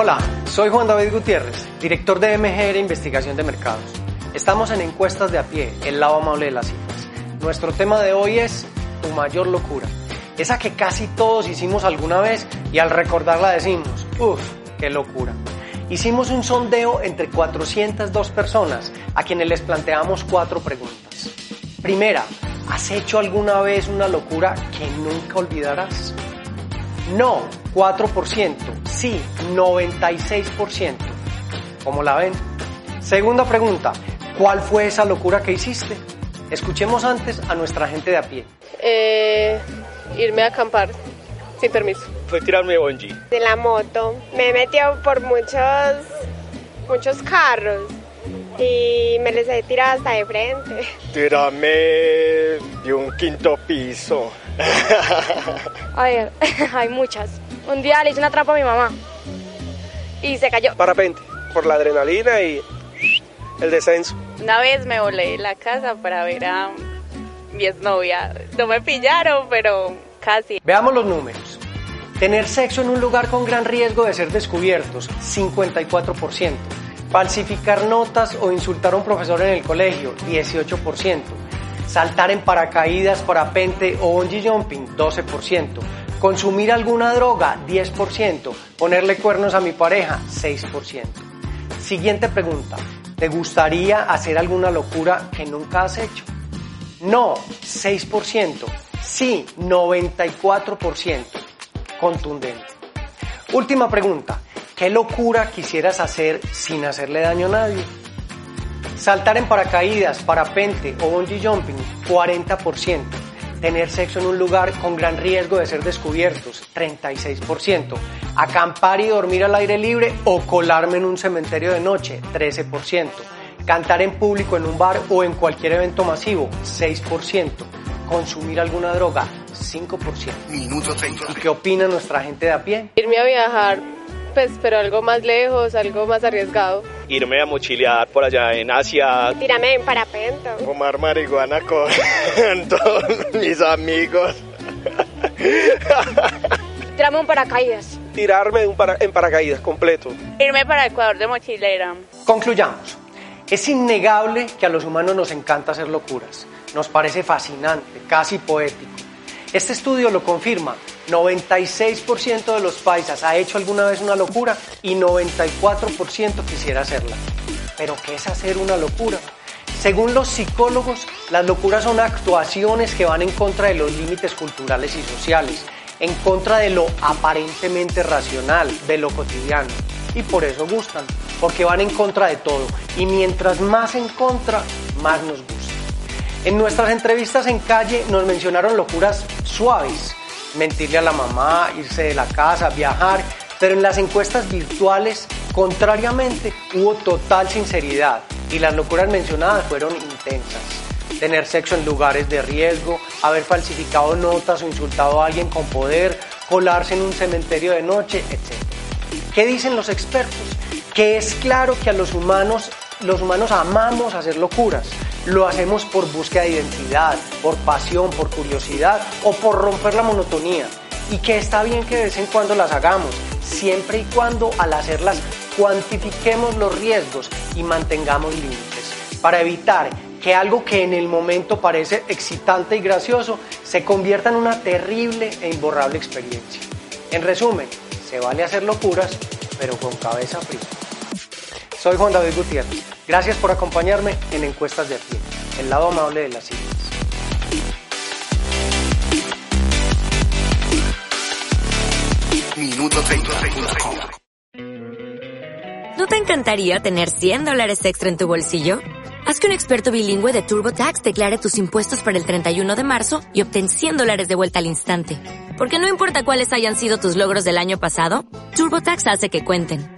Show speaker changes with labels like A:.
A: Hola, soy Juan David Gutiérrez, director de MGR Investigación de Mercados. Estamos en Encuestas de a pie, el lado amable de las cifras. Nuestro tema de hoy es tu mayor locura. Esa que casi todos hicimos alguna vez y al recordarla decimos, uff, qué locura. Hicimos un sondeo entre 402 personas a quienes les planteamos cuatro preguntas. Primera, ¿has hecho alguna vez una locura que nunca olvidarás? No, 4%. Sí, 96%. ¿Cómo la ven? Segunda pregunta, ¿cuál fue esa locura que hiciste? Escuchemos antes a nuestra gente de a pie.
B: Eh, irme a acampar sin permiso.
C: Fue tirarme de bungee.
D: De la moto. Me he metido por muchos, muchos carros y me les he tirado hasta de frente.
C: Tirarme de un quinto piso.
E: A ver, hay muchas. Un día le hice una trampa a mi mamá y se cayó.
C: Parapente, por la adrenalina y el descenso.
F: Una vez me volé de la casa para ver a mi exnovia. No me pillaron, pero casi.
A: Veamos los números. Tener sexo en un lugar con gran riesgo de ser descubiertos, 54%. Falsificar notas o insultar a un profesor en el colegio, 18%. Saltar en paracaídas, parapente o bungee jumping, 12%. Consumir alguna droga, 10%. Ponerle cuernos a mi pareja, 6%. Siguiente pregunta. ¿Te gustaría hacer alguna locura que nunca has hecho? No, 6%. Sí, 94%. Contundente. Última pregunta. ¿Qué locura quisieras hacer sin hacerle daño a nadie? Saltar en paracaídas, parapente o bungee jumping, 40%. Tener sexo en un lugar con gran riesgo de ser descubiertos, 36%. Acampar y dormir al aire libre o colarme en un cementerio de noche, 13%. Cantar en público en un bar o en cualquier evento masivo, 6%. Consumir alguna droga, 5%.
G: Minuto 30.
A: ¿Y qué opina nuestra gente de a pie?
B: Irme a viajar, pues, pero algo más lejos, algo más arriesgado.
C: Irme a mochilear por allá en Asia.
D: Tírame en parapente.
C: Fumar marihuana con todos mis amigos.
E: Tirame un paracaídas.
C: Tirarme un para- en paracaídas completo.
F: Irme para Ecuador de mochilera.
A: Concluyamos. Es innegable que a los humanos nos encanta hacer locuras. Nos parece fascinante, casi poético. Este estudio lo confirma. 96% de los paisas ha hecho alguna vez una locura y 94% quisiera hacerla. Pero ¿qué es hacer una locura? Según los psicólogos, las locuras son actuaciones que van en contra de los límites culturales y sociales, en contra de lo aparentemente racional, de lo cotidiano. Y por eso gustan, porque van en contra de todo. Y mientras más en contra, más nos gusta. En nuestras entrevistas en calle nos mencionaron locuras suaves, mentirle a la mamá, irse de la casa, viajar, pero en las encuestas virtuales, contrariamente, hubo total sinceridad y las locuras mencionadas fueron intensas. Tener sexo en lugares de riesgo, haber falsificado notas o insultado a alguien con poder, colarse en un cementerio de noche, etc. ¿Qué dicen los expertos? Que es claro que a los humanos, los humanos amamos hacer locuras. Lo hacemos por búsqueda de identidad, por pasión, por curiosidad o por romper la monotonía. Y que está bien que de vez en cuando las hagamos, siempre y cuando al hacerlas cuantifiquemos los riesgos y mantengamos límites, para evitar que algo que en el momento parece excitante y gracioso se convierta en una terrible e imborrable experiencia. En resumen, se vale hacer locuras, pero con cabeza fría. Soy Juan David Gutiérrez. Gracias por acompañarme en Encuestas de a pie, el lado amable de las cifras.
G: Minuto 30.
H: ¿No te encantaría tener 100 dólares extra en tu bolsillo? Haz que un experto bilingüe de TurboTax declare tus impuestos para el 31 de marzo y obtén 100 dólares de vuelta al instante. Porque no importa cuáles hayan sido tus logros del año pasado, TurboTax hace que cuenten.